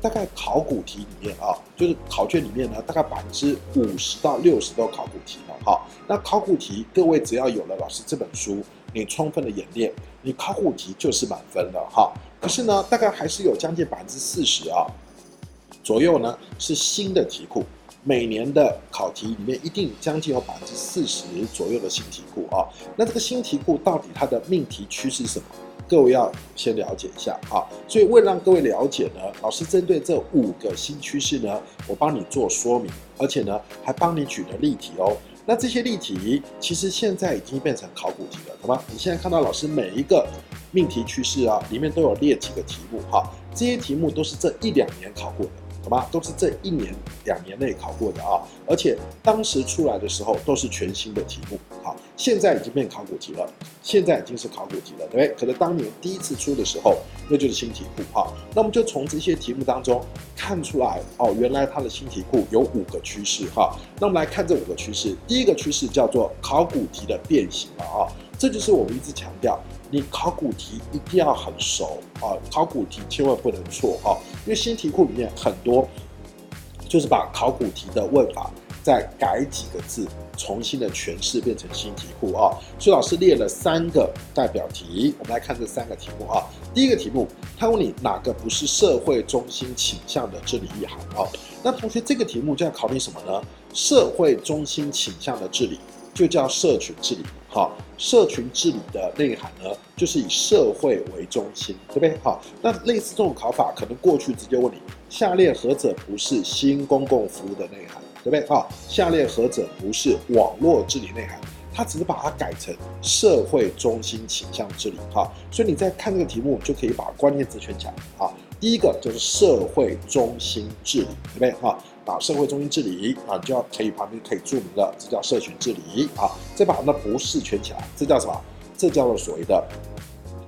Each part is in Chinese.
大概考古题里面啊，就是考卷里面呢，大概百分之五十到六十都考古题了哈。那考古题，各位只要有了老师这本书，你充分的演练，你考古题就是满分了哈。可是呢，大概还是有将近百分之四十啊左右呢是新的题库。每年的考题里面一定将近有百分之四十左右的新题库啊。那这个新题库到底它的命题趋势是什么？各位要先了解一下啊，所以为了让各位了解呢，老师针对这五个新趋势呢，我帮你做说明，而且呢还帮你举了例题哦。那这些例题其实现在已经变成考古题了，好吗？你现在看到老师每一个命题趋势啊，里面都有列几个题目哈，这些题目都是这一两年考过的。好吧，都是这一年两年内考过的啊，而且当时出来的时候都是全新的题目，好，现在已经变考古题了，现在已经是考古题了，对不对？可能当年第一次出的时候，那就是新题库哈。那我们就从这些题目当中看出来哦，原来它的新题库有五个趋势哈。那我们来看这五个趋势，第一个趋势叫做考古题的变形了啊，这就是我们一直强调。你考古题一定要很熟啊！考古题千万不能错啊！因为新题库里面很多就是把考古题的问法再改几个字，重新的诠释变成新题库啊！所以老师列了三个代表题，我们来看这三个题目啊。第一个题目，他问你哪个不是社会中心倾向的治理意涵啊？那同学这个题目就要考虑什么呢？社会中心倾向的治理就叫社群治理。好，社群治理的内涵呢，就是以社会为中心，对不对？好，那类似这种考法，可能过去直接问你，下列何者不是新公共服务的内涵，对不对？好，下列何者不是网络治理内涵？他只是把它改成社会中心倾向治理。好，所以你在看这个题目，就可以把关键词圈起来。好，第一个就是社会中心治理，对不对？好。啊，社会中心治理啊，就要可以旁边可以注明了，这叫社群治理啊。再把那不是圈起来，这叫什么？这叫做所谓的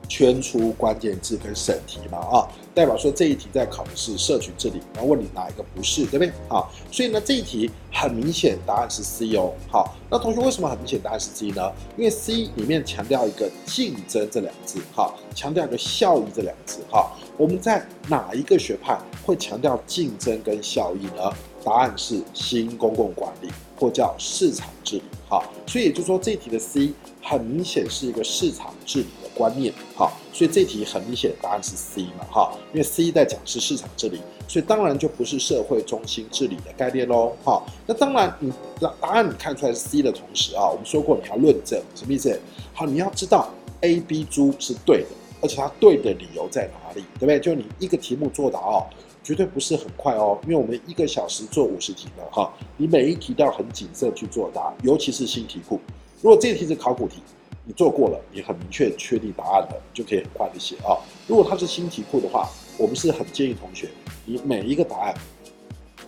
圈出关键字跟审题嘛啊，代表说这一题在考的是社群治理，然后问你哪一个不是，对不对？啊，所以呢这一题很明显答案是 C 哦。好，那同学为什么很明显答案是 C 呢？因为 C 里面强调一个竞争这两个字，哈，强调一个效益这两个字，哈。我们在哪一个学派会强调竞争跟效益呢？答案是新公共管理，或叫市场治理。好，所以也就是说，这题的 C 很明显是一个市场治理的观念。好，所以这题很明显的答案是 C 嘛。哈，因为 C 在讲是市场治理，所以当然就不是社会中心治理的概念喽。好，那当然你答答案你看出来是 C 的同时啊，我们说过你要论证，什么意思？好，你要知道 A、B、猪是对的，而且它对的理由在哪里，对不对？就你一个题目作答哦。绝对不是很快哦，因为我们一个小时做五十题的哈，你每一题都要很谨慎去作答，尤其是新题库。如果这题是考古题，你做过了，你很明确确定答案了，就可以很快的写啊。如果它是新题库的话，我们是很建议同学，你每一个答案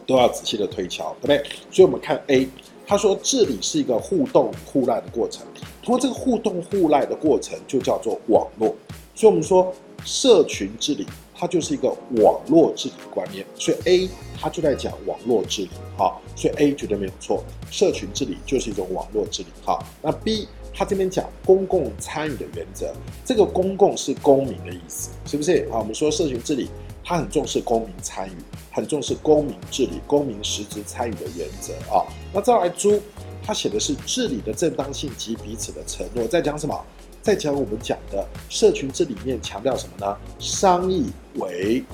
都要仔细的推敲，对不对？所以我们看 A，他说治理是一个互动互赖的过程，通过这个互动互赖的过程就叫做网络，所以我们说社群治理。它就是一个网络治理观念，所以 A 它就在讲网络治理，好，所以 A 绝对没有错，社群治理就是一种网络治理，好，那 B 它这边讲公共参与的原则，这个公共是公民的意思，是不是？啊，我们说社群治理，它很重视公民参与，很重视公民治理、公民实质参与的原则啊。那再来猪，它写的是治理的正当性及彼此的承诺，在讲什么？再讲我们讲的社群这里面强调什么呢？商议为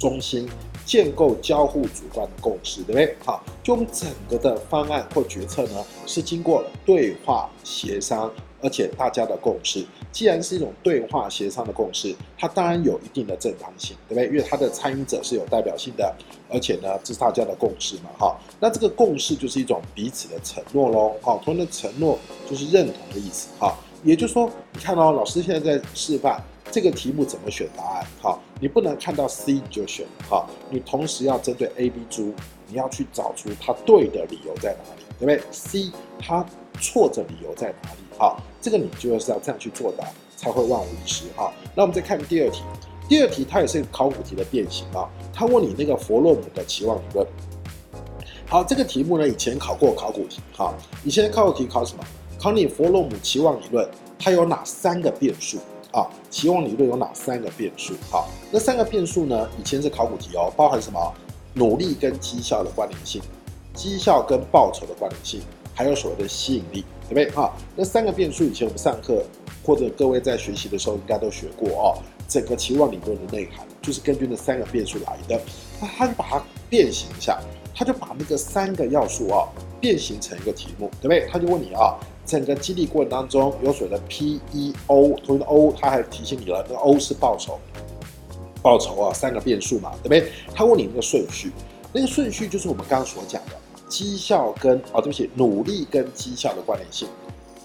中心，建构交互主观的共识，对不对？好，就我们整个的方案或决策呢，是经过对话协商，而且大家的共识。既然是一种对话协商的共识，它当然有一定的正当性，对不对？因为它的参与者是有代表性的，而且呢，这是大家的共识嘛，哈。那这个共识就是一种彼此的承诺喽，好，同样的承诺就是认同的意思，哈。也就是说，你看到、哦、老师现在在示范这个题目怎么选答案。好，你不能看到 C 你就选。好，你同时要针对 A、B、猪，你要去找出它对的理由在哪里，对不对？C 它错的理由在哪里？好，这个你就是要这样去作答，才会万无一失。好，那我们再看第二题。第二题它也是考古题的变形啊。它问你那个佛洛姆的期望理论。好，这个题目呢，以前考过考古题。好，以前考古题考什么？考你弗洛姆期望理论，它有哪三个变数啊，期望理论有哪三个变数？好，那三个变数呢？以前是考古题哦，包含什么？努力跟绩效的关联性，绩效跟报酬的关联性，还有所谓的吸引力，对不对？啊，那三个变数以前我们上课或者各位在学习的时候应该都学过哦。整个期望理论的内涵就是根据那三个变数来的，那他就把它变形一下，他就把那个三个要素啊变形成一个题目，对不对？他就问你啊。整个激励过程当中有所谓的 P E O，同学的 O，他还提醒你了，那个 O 是报酬，报酬啊，三个变数嘛，对不对？他问你那个顺序，那个顺序就是我们刚刚所讲的绩效跟啊，对不起，努力跟绩效的关联性，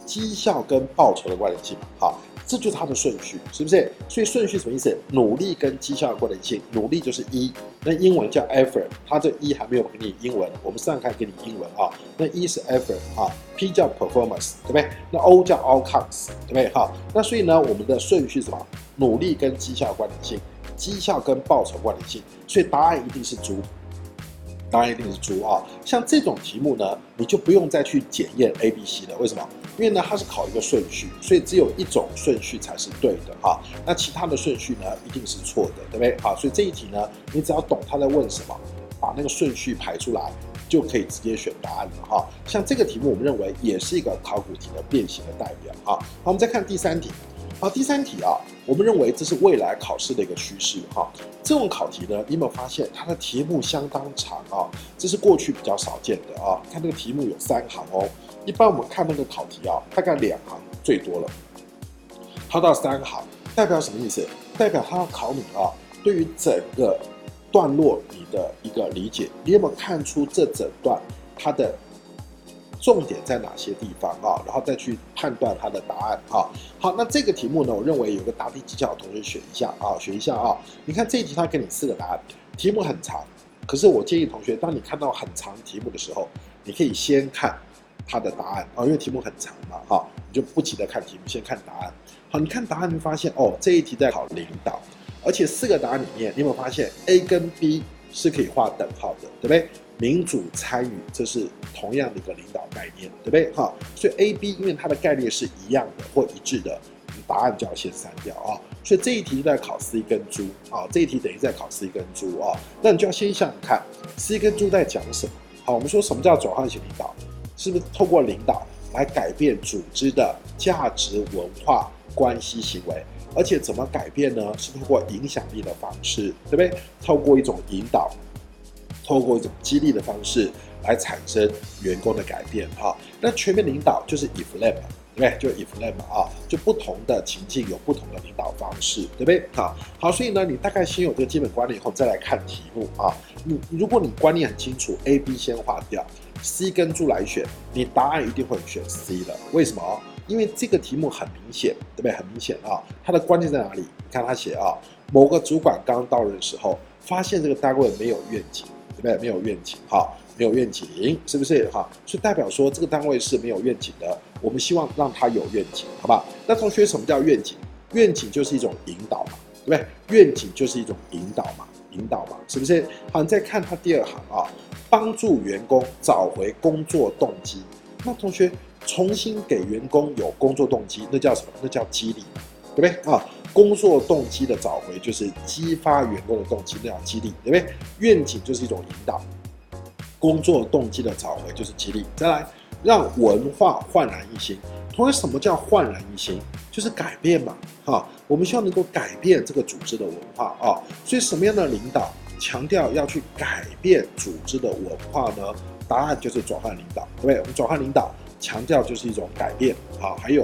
绩效跟报酬的关联性，好。这就是它的顺序，是不是？所以顺序什么意思？努力跟绩效的关联性，努力就是 E，那英文叫 effort，它这 E 还没有给你英文，我们上课给你英文啊。那 E 是 effort 啊，P 叫 performance，对不对？那 O 叫 outcomes，对不对？哈，那所以呢，我们的顺序是什么？努力跟绩效的关联性，绩效跟报酬关联性，所以答案一定是猪，答案一定是猪啊。像这种题目呢，你就不用再去检验 A、B、C 了，为什么？因为呢，它是考一个顺序，所以只有一种顺序才是对的哈。那其他的顺序呢，一定是错的，对不对？好，所以这一题呢，你只要懂他在问什么，把那个顺序排出来，就可以直接选答案了哈。像这个题目，我们认为也是一个考古题的变形的代表哈。好，我们再看第三题。好，第三题啊，我们认为这是未来考试的一个趋势哈。这种考题呢，你有没有发现它的题目相当长啊？这是过去比较少见的啊。看这个题目有三行哦。一般我们看那个考题啊，大概两行最多了，它到三行，代表什么意思？代表它要考你啊，对于整个段落你的一个理解，你有没有看出这整段它的重点在哪些地方啊？然后再去判断它的答案啊。好，那这个题目呢，我认为有个答题技巧，同学选一下啊，选一下啊。你看这一题，它给你四个答案，题目很长，可是我建议同学，当你看到很长题目的时候，你可以先看。它的答案啊，因为题目很长嘛，哈，你就不急着看题目，先看答案。好，你看答案，你发现哦，这一题在考领导，而且四个答案里面，你有没有发现 A 跟 B 是可以画等号的，对不对？民主参与，这是同样的一个领导概念，对不对？哈，所以 A、B 因为它的概念是一样的或一致的，答案就要先删掉啊。所以这一题就在考 C 跟猪啊，这一题等于在考 C 跟猪啊，那你就要先想想看 C 跟猪在讲什么。好，我们说什么叫转换型领导？是不是透过领导来改变组织的价值、文化、关系、行为？而且怎么改变呢？是透过影响力的方式，对不对？透过一种引导，透过一种激励的方式来产生员工的改变。哈，那全面领导就是 IFLAM，对不对？就 IFLAM 啊，就不同的情境有不同的领导方式，对不对？好，好，所以呢，你大概先有这个基本观念以后，再来看题目啊。你如果你观念很清楚，A、B 先划掉。C 跟猪来选，你答案一定会选 C 的。为什么？因为这个题目很明显，对不对？很明显啊，它的关键在哪里？你看他写啊，某个主管刚到任的时候，发现这个单位没有愿景，对不对？没有愿景，哈，没有愿景，是不是？哈，所以代表说这个单位是没有愿景的。我们希望让他有愿景，好吧？那同学，什么叫愿景？愿景就是一种引导嘛，对不对？愿景就是一种引导嘛，引导嘛，是不是？好，你再看他第二行啊。帮助员工找回工作动机，那同学重新给员工有工作动机，那叫什么？那叫激励，对不对啊？工作动机的找回就是激发员工的动机，那叫激励，对不对？愿景就是一种引导，工作动机的找回就是激励。再来，让文化焕然一新。同样，什么叫焕然一新？就是改变嘛，哈，我们希望能够改变这个组织的文化啊。所以，什么样的领导？强调要去改变组织的文化呢？答案就是转换领导，对不对？我们转换领导强调就是一种改变啊。还有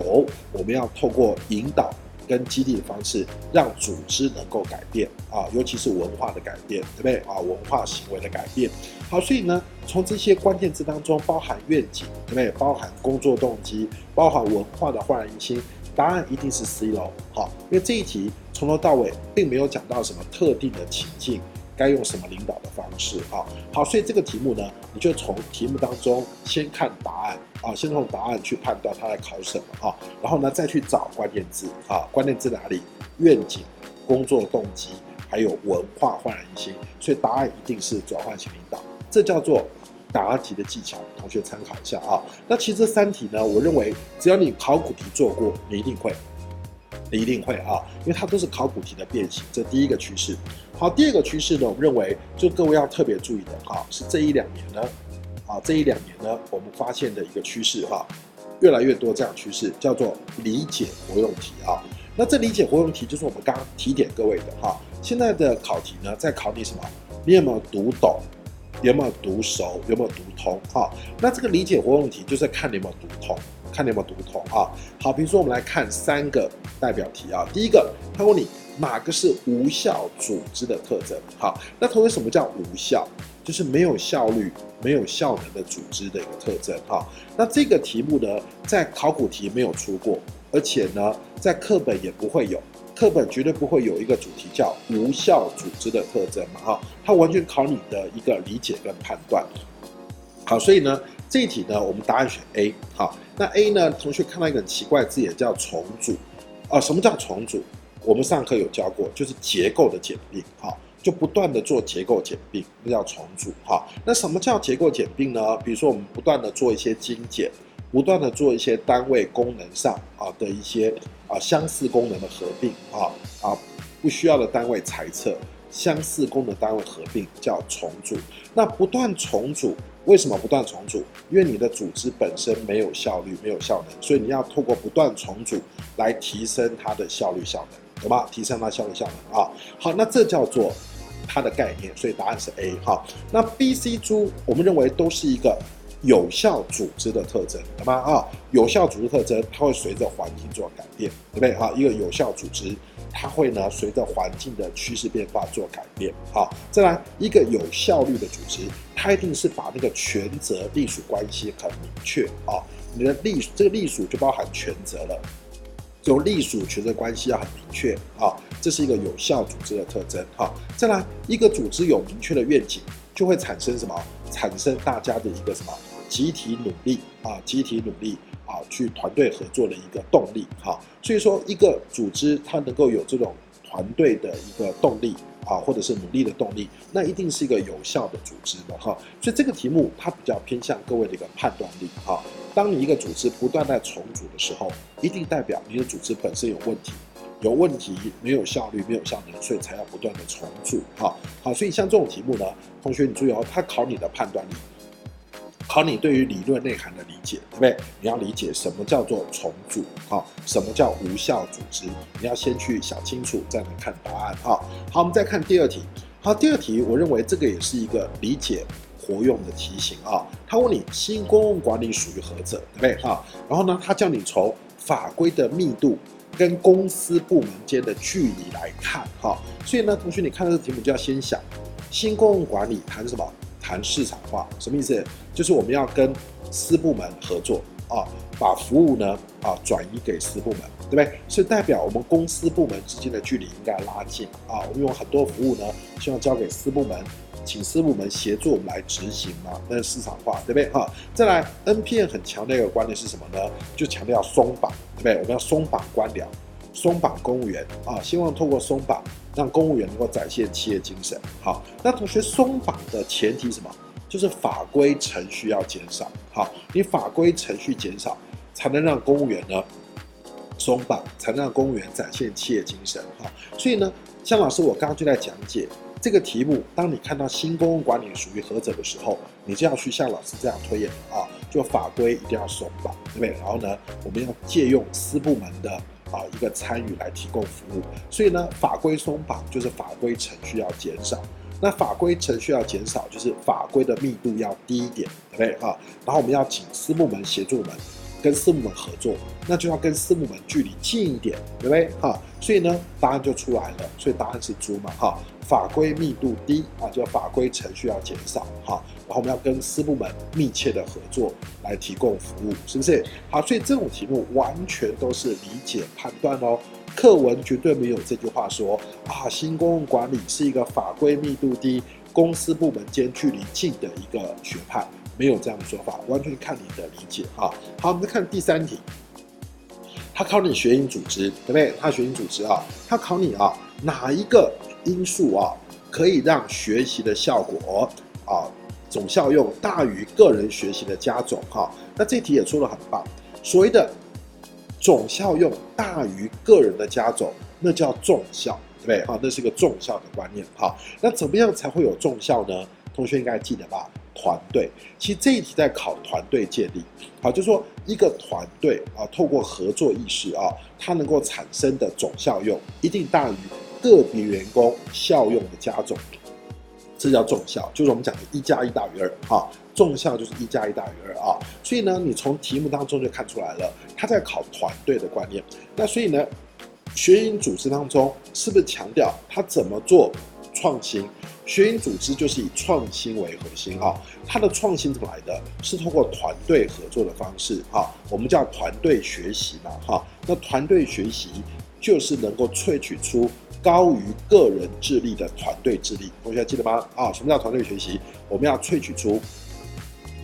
我们要透过引导跟激励的方式，让组织能够改变啊，尤其是文化的改变，对不对啊？文化行为的改变。好，所以呢，从这些关键字当中，包含愿景，对不对？包含工作动机，包含文化的焕然一新，答案一定是 C 喽。好，因为这一题从头到尾并没有讲到什么特定的情境。该用什么领导的方式啊？好，所以这个题目呢，你就从题目当中先看答案啊，先从答案去判断它在考什么啊，然后呢再去找关键字啊，关键字哪里？愿景、工作动机，还有文化焕然一新，所以答案一定是转换型领导，这叫做答题的技巧，同学参考一下啊。那其实这三题呢，我认为只要你考古题做过，你一定会。你一定会啊，因为它都是考古题的变形，这第一个趋势。好，第二个趋势呢，我们认为就各位要特别注意的哈，是这一两年呢，啊，这一两年呢，我们发现的一个趋势哈，越来越多这样趋势，叫做理解活用题啊。那这理解活用题就是我们刚刚提点各位的哈，现在的考题呢，在考你什么？你有没有读懂？有没有读熟？有没有读通？哈，那这个理解活用题就是看你有没有读通。看你有没有读通啊？好，比如说我们来看三个代表题啊。第一个，他问你哪个是无效组织的特征？好，那同学什么叫无效？就是没有效率、没有效能的组织的一个特征哈。那这个题目呢，在考古题没有出过，而且呢，在课本也不会有，课本绝对不会有一个主题叫无效组织的特征嘛哈。它完全考你的一个理解跟判断。好，所以呢，这一题呢，我们答案选 A。好。那 A 呢？同学看到一个很奇怪的字眼，叫重组。啊，什么叫重组？我们上课有教过，就是结构的简并，哈，就不断的做结构简并，那叫重组，哈。那什么叫结构简并呢？比如说我们不断的做一些精简，不断的做一些单位功能上啊的一些啊相似功能的合并，啊啊不需要的单位裁撤，相似功能单位合并叫重组。那不断重组。为什么不断重组？因为你的组织本身没有效率、没有效能，所以你要透过不断重组来提升它的效率、效能，懂吗？提升它效率、效能啊。好，那这叫做它的概念，所以答案是 A 哈。那 B、C、D，我们认为都是一个有效组织的特征，懂吗？啊，有效组织特征，它会随着环境做改变，对不对？哈，一个有效组织。它会呢，随着环境的趋势变化做改变。好，再来一个有效率的组织，它一定是把那个权责隶属关系很明确啊。你的隶这个隶属就包含权责了，这种隶属权责关系要很明确啊。这是一个有效组织的特征。哈，再来一个组织有明确的愿景，就会产生什么？产生大家的一个什么集体努力啊？集体努力。啊，去团队合作的一个动力，哈，所以说一个组织它能够有这种团队的一个动力啊，或者是努力的动力，那一定是一个有效的组织的哈。所以这个题目它比较偏向各位的一个判断力哈。当你一个组织不断在重组的时候，一定代表你的组织本身有问题，有问题，没有效率，没有效能，所以才要不断的重组哈。好，所以像这种题目呢，同学你注意哦，它考你的判断力。考你对于理论内涵的理解，对不对？你要理解什么叫做重组，哈，什么叫无效组织？你要先去想清楚，再来看答案，哈。好，我们再看第二题。好，第二题，我认为这个也是一个理解活用的题型啊。他问你新公共管理属于何者，对不对？哈，然后呢，他叫你从法规的密度跟公司部门间的距离来看，哈。所以呢，同学，你看到这题目就要先想，新公共管理谈什么？谈市场化什么意思？就是我们要跟私部门合作啊，把服务呢啊转移给私部门，对不对？所以代表我们公司部门之间的距离应该拉近啊。我们有很多服务呢，希望交给私部门，请私部门协助我们来执行嘛，那是市场化，对不对？哈，再来，NPM 很强调一个观念是什么呢？就强调松绑，对不对？我们要松绑官僚，松绑公务员啊，希望透过松绑。让公务员能够展现企业精神。好，那同学松绑的前提什么？就是法规程序要减少。好，你法规程序减少，才能让公务员呢松绑，才能让公务员展现企业精神。哈，所以呢，向老师我刚刚就在讲解这个题目。当你看到新公共管理属于何者的时候，你就要去像老师这样推演啊，就法规一定要松绑，对不对？然后呢，我们要借用私部门的。啊，一个参与来提供服务，所以呢，法规松绑就是法规程序要减少。那法规程序要减少，就是法规的密度要低一点，对不对？哈，然后我们要请私部门协助我们，跟私部门合作，那就要跟私部门距离近一点，对不对？哈，所以呢，答案就出来了。所以答案是猪嘛，哈，法规密度低啊，就法规程序要减少，哈。然后我们要跟私部门密切的合作来提供服务，是不是？好，所以这种题目完全都是理解判断哦。课文绝对没有这句话说啊，新公共管理是一个法规密度低、公司部门间距离近的一个学派，没有这样的说法，完全看你的理解啊。好，我们再看第三题，他考你学营组织，对不对？他学营组织啊，他考你啊，哪一个因素啊可以让学习的效果啊？总效用大于个人学习的加总，哈，那这题也出得很棒。所谓的总效用大于个人的加总，那叫重效，对不对？好，那是一个重效的观念。好，那怎么样才会有重效呢？同学应该记得吧？团队，其实这一题在考团队建立。好，就是说一个团队啊，透过合作意识啊，它能够产生的总效用一定大于个别员工效用的加总，这叫重效，就是我们讲的一加一大于二。哈，重效就是一加一大于二啊。所以呢，你从题目当中就看出来了，他在考团队的观念。那所以呢，学营组织当中是不是强调他怎么做创新？学营组织就是以创新为核心哈，它的创新怎么来的？是通过团队合作的方式哈，我们叫团队学习嘛哈。那团队学习就是能够萃取出高于个人智力的团队智力，同学记得吗？啊，什么叫团队学习？我们要萃取出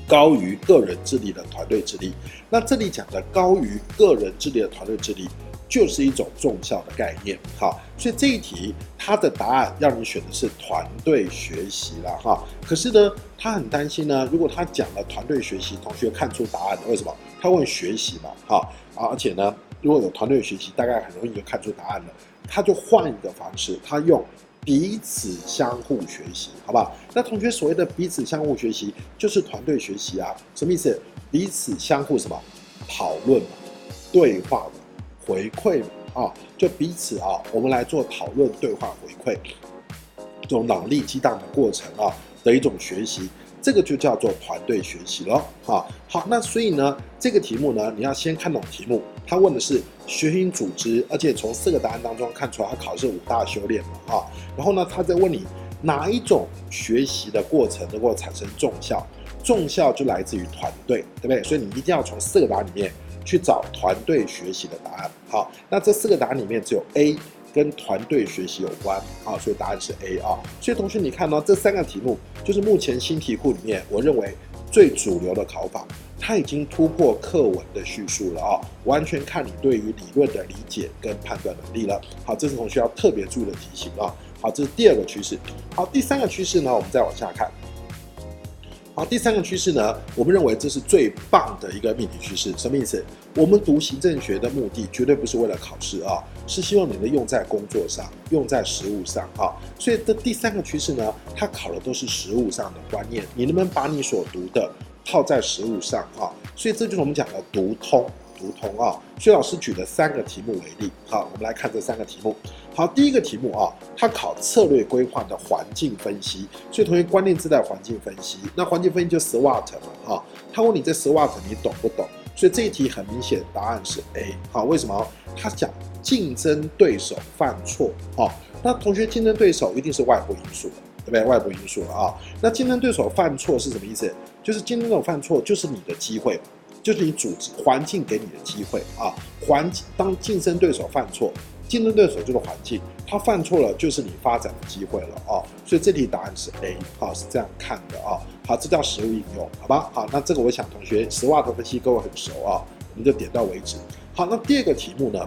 高于个人智力的团队智力。那这里讲的高于个人智力的团队智力。就是一种重效的概念，哈，所以这一题它的答案让你选的是团队学习了，哈。可是呢，他很担心呢，如果他讲了团队学习，同学看出答案了，为什么？他问学习嘛，哈，而且呢，如果有团队学习，大概很容易就看出答案了。他就换一个方式，他用彼此相互学习，好不好？那同学所谓的彼此相互学习，就是团队学习啊，什么意思？彼此相互什么？讨论嘛，对话嘛。回馈啊，就彼此啊，我们来做讨论、对话、回馈，这种脑力激荡的过程啊的一种学习，这个就叫做团队学习了。哈，好，那所以呢，这个题目呢，你要先看懂题目，他问的是学营组织，而且从四个答案当中看出来，他考试五大修炼嘛，哈，然后呢，他在问你哪一种学习的过程能够产生重效，重效就来自于团队，对不对？所以你一定要从四个答案里面。去找团队学习的答案。好，那这四个答案里面只有 A 跟团队学习有关啊，所以答案是 A 啊。所以同学你看到这三个题目，就是目前新题库里面我认为最主流的考法，它已经突破课文的叙述了啊，完全看你对于理论的理解跟判断能力了。好，这是同学要特别注意的题型啊。好，这是第二个趋势。好，第三个趋势呢，我们再往下看。第三个趋势呢，我们认为这是最棒的一个命题趋势。什么意思？我们读行政学的目的绝对不是为了考试啊，是希望你能用在工作上，用在实务上啊。所以这第三个趋势呢，它考的都是实务上的观念，你能不能把你所读的套在实务上啊？所以这就是我们讲的读通。读通啊，薛老师举的三个题目为例，好，我们来看这三个题目。好，第一个题目啊，它考策略规划的环境分析，所以同学关键字在环境分析。那环境分析就 SWOT 嘛，哈，他问你这 SWOT 你懂不懂？所以这一题很明显答案是 A。好，为什么？他讲竞争对手犯错，哦，那同学竞争对手一定是外部因素的，对不对？外部因素了啊，那竞争对手犯错是什么意思？就是竞争对手犯错就是你的机会。就是你组织环境给你的机会啊，环境当竞争对手犯错，竞争对手就是环境，他犯错了就是你发展的机会了啊，所以这题答案是 A，好，是这样看的啊，好，这叫实物应用，好吧，好，那这个我想同学 SWOT 分析各位很熟啊，我们就点到为止。好，那第二个题目呢，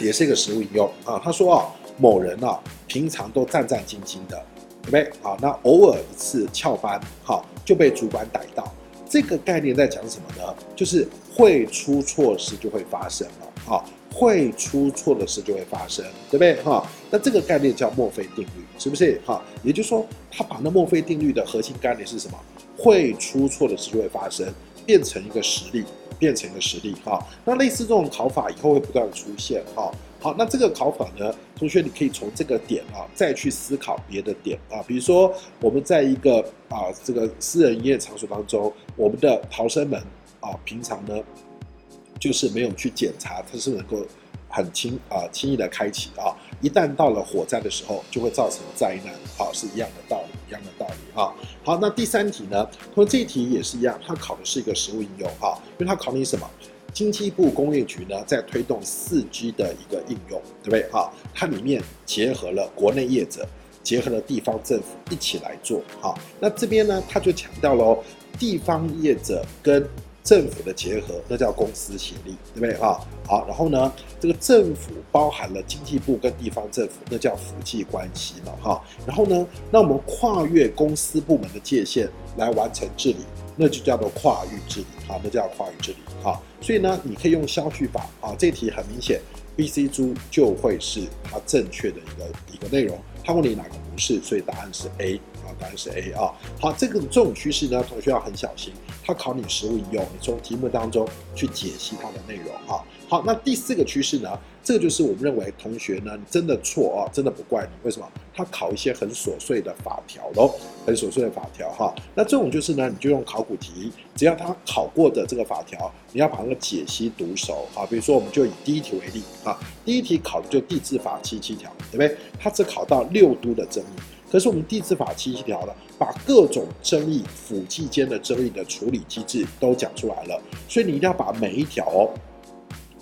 也是一个实物应用啊，他说啊，某人啊，平常都战战兢兢的，对不对？好，那偶尔一次翘班，好，就被主管逮到。这个概念在讲什么呢？就是会出错事就会发生了，啊，会出错的事就会发生，对不对？哈，那这个概念叫墨菲定律，是不是？哈，也就是说，他把那墨菲定律的核心概念是什么？会出错的事就会发生，变成一个实例，变成一个实例，哈。那类似这种考法以后会不断的出现，哈。好，那这个考法呢，同学你可以从这个点啊，再去思考别的点啊，比如说我们在一个啊这个私人营业场所当中，我们的逃生门啊，平常呢就是没有去检查，它是能够很轻啊轻易的开启啊，一旦到了火灾的时候，就会造成灾难，好，是一样的道理，一样的道理啊。好，那第三题呢，同学这一题也是一样，它考的是一个实物应用哈，因为它考你什么？经济部工业局呢，在推动四 G 的一个应用，对不对？哈，它里面结合了国内业者，结合了地方政府一起来做。好，那这边呢，他就强调喽，地方业者跟政府的结合，那叫公私协力，对不对？哈，好，然后呢，这个政府包含了经济部跟地方政府，那叫福济关系嘛，哈。然后呢，那我们跨越公司部门的界限来完成治理。那就叫做跨域治理，好，那叫跨域治理，好，所以呢，你可以用消去法，啊，这题很明显，B、C、猪就会是它正确的一个一个内容。它问你哪个不是，所以答案是 A，啊，答案是 A 啊。好，这个这种趋势呢，同学要很小心，它考你实务应用，你从题目当中去解析它的内容，啊。好，那第四个趋势呢？这就是我们认为同学呢，你真的错啊，真的不怪你。为什么？他考一些很琐碎的法条喽，很琐碎的法条哈。那这种就是呢，你就用考古题，只要他考过的这个法条，你要把那个解析读熟啊。比如说，我们就以第一题为例啊，第一题考的就地质法七七条，对不对？他只考到六都的争议，可是我们地质法七七条呢，把各种争议、府际间的争议的处理机制都讲出来了，所以你一定要把每一条哦。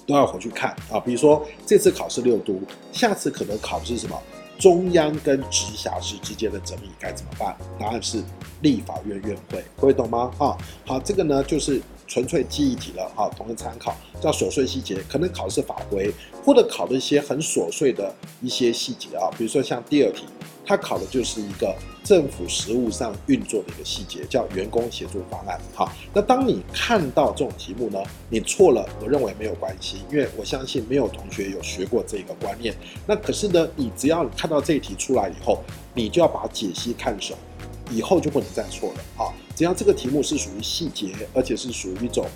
都要回去看啊，比如说这次考试六都，下次可能考的是什么？中央跟直辖市之间的争议该怎么办？答案是立法院院会，各位懂吗？啊，好，这个呢就是纯粹记忆题了啊，同学参考，叫琐碎细节，可能考的是法规，或者考的一些很琐碎的一些细节啊，比如说像第二题。它考的就是一个政府实务上运作的一个细节，叫员工协助方案。好，那当你看到这种题目呢，你错了，我认为没有关系，因为我相信没有同学有学过这个观念。那可是呢，你只要看到这一题出来以后，你就要把解析看熟，以后就不能再错了。好，只要这个题目是属于细节，而且是属于一种。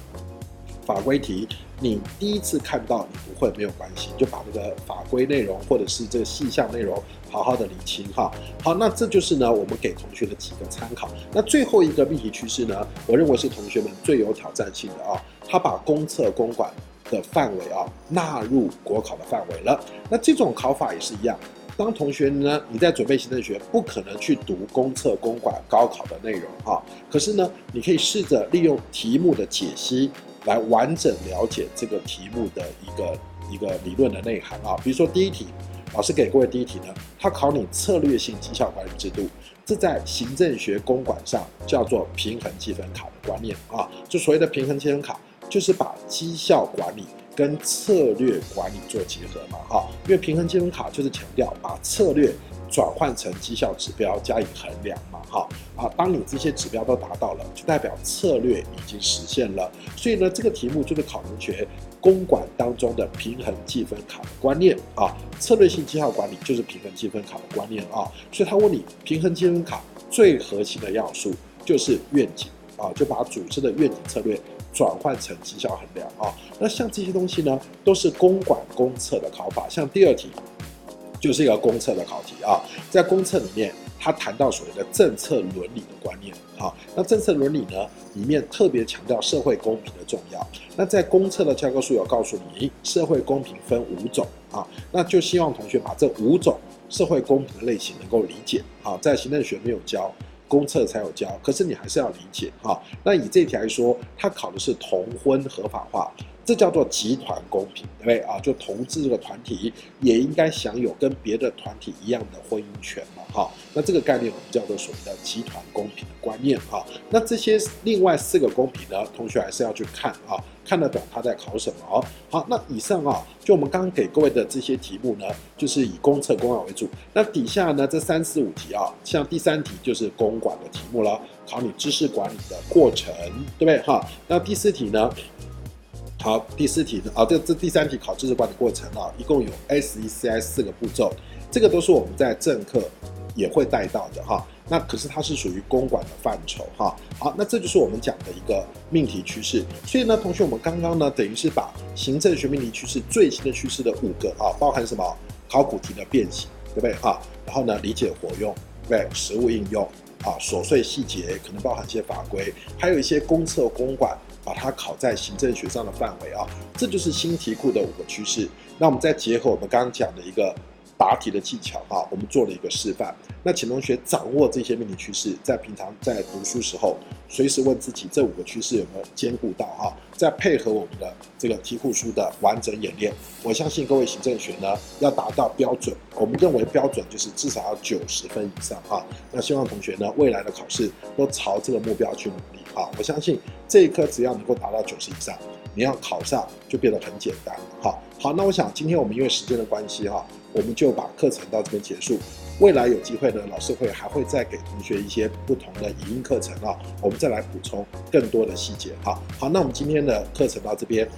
法规题，你第一次看到你不会没有关系，就把这个法规内容或者是这个细项内容好好的理清哈。好，那这就是呢我们给同学的几个参考。那最后一个命题趋势呢，我认为是同学们最有挑战性的啊，他把公测公管的范围啊纳入国考的范围了。那这种考法也是一样。当同学呢，你在准备行政学，不可能去读公测公管高考的内容啊。可是呢，你可以试着利用题目的解析。来完整了解这个题目的一个一个理论的内涵啊，比如说第一题，老师给各位第一题呢，他考你策略性绩效管理制度，这在行政学公管上叫做平衡计分卡的观念啊，就所谓的平衡计分卡，就是把绩效管理跟策略管理做结合嘛，哈，因为平衡计分卡就是强调把策略。转换成绩效指标加以衡量嘛，哈啊，当你这些指标都达到了，就代表策略已经实现了。所以呢，这个题目就是考同学公管当中的平衡计分卡的观念啊，策略性绩效管理就是平衡计分卡的观念啊。所以他问你平衡计分卡最核心的要素就是愿景啊，就把组织的愿景策略转换成绩效衡量啊。那像这些东西呢，都是公管公测的考法，像第二题。就是一个公测的考题啊，在公测里面，他谈到所谓的政策伦理的观念啊。那政策伦理呢，里面特别强调社会公平的重要。那在公测的教科书有告诉你，社会公平分五种啊。那就希望同学把这五种社会公平的类型能够理解啊。在行政学没有教，公测才有教，可是你还是要理解啊。那以这题来说，它考的是同婚合法化。这叫做集团公平，对不对啊？就同志这个团体也应该享有跟别的团体一样的婚姻权嘛，哈。那这个概念我们叫做所谓的集团公平的观念，哈。那这些另外四个公平呢，同学还是要去看啊，看得懂他在考什么哦。好，那以上啊，就我们刚刚给各位的这些题目呢，就是以公测公案为主。那底下呢，这三四五题啊，像第三题就是公管的题目了，考你知识管理的过程，对不对哈？那第四题呢？好，第四题呢？啊，这这第三题考知识管理过程啊，一共有 SECI 四个步骤，这个都是我们在正课也会带到的哈。那可是它是属于公管的范畴哈。好，那这就是我们讲的一个命题趋势。所以呢，同学，我们刚刚呢，等于是把行政学命题趋势最新的趋势的五个啊，包含什么？考古题的变形，对不对哈？然后呢，理解活用，对，实务应用啊，琐碎细节可能包含一些法规，还有一些公测公管。把它考在行政学上的范围啊，这就是新题库的五个趋势。那我们再结合我们刚刚讲的一个答题的技巧啊，我们做了一个示范。那请同学掌握这些命题趋势，在平常在读书时候，随时问自己这五个趋势有没有兼顾到啊？再配合我们的这个题库书的完整演练，我相信各位行政学呢要达到标准，我们认为标准就是至少要九十分以上啊。那希望同学呢未来的考试都朝这个目标去努力啊！我相信这一科只要能够达到九十以上，你要考上就变得很简单。好，好，那我想今天我们因为时间的关系哈，我们就把课程到这边结束。未来有机会呢，老师会还会再给同学一些不同的语音课程啊，我们再来补充更多的细节。好，好，那我们今天的课程到这边，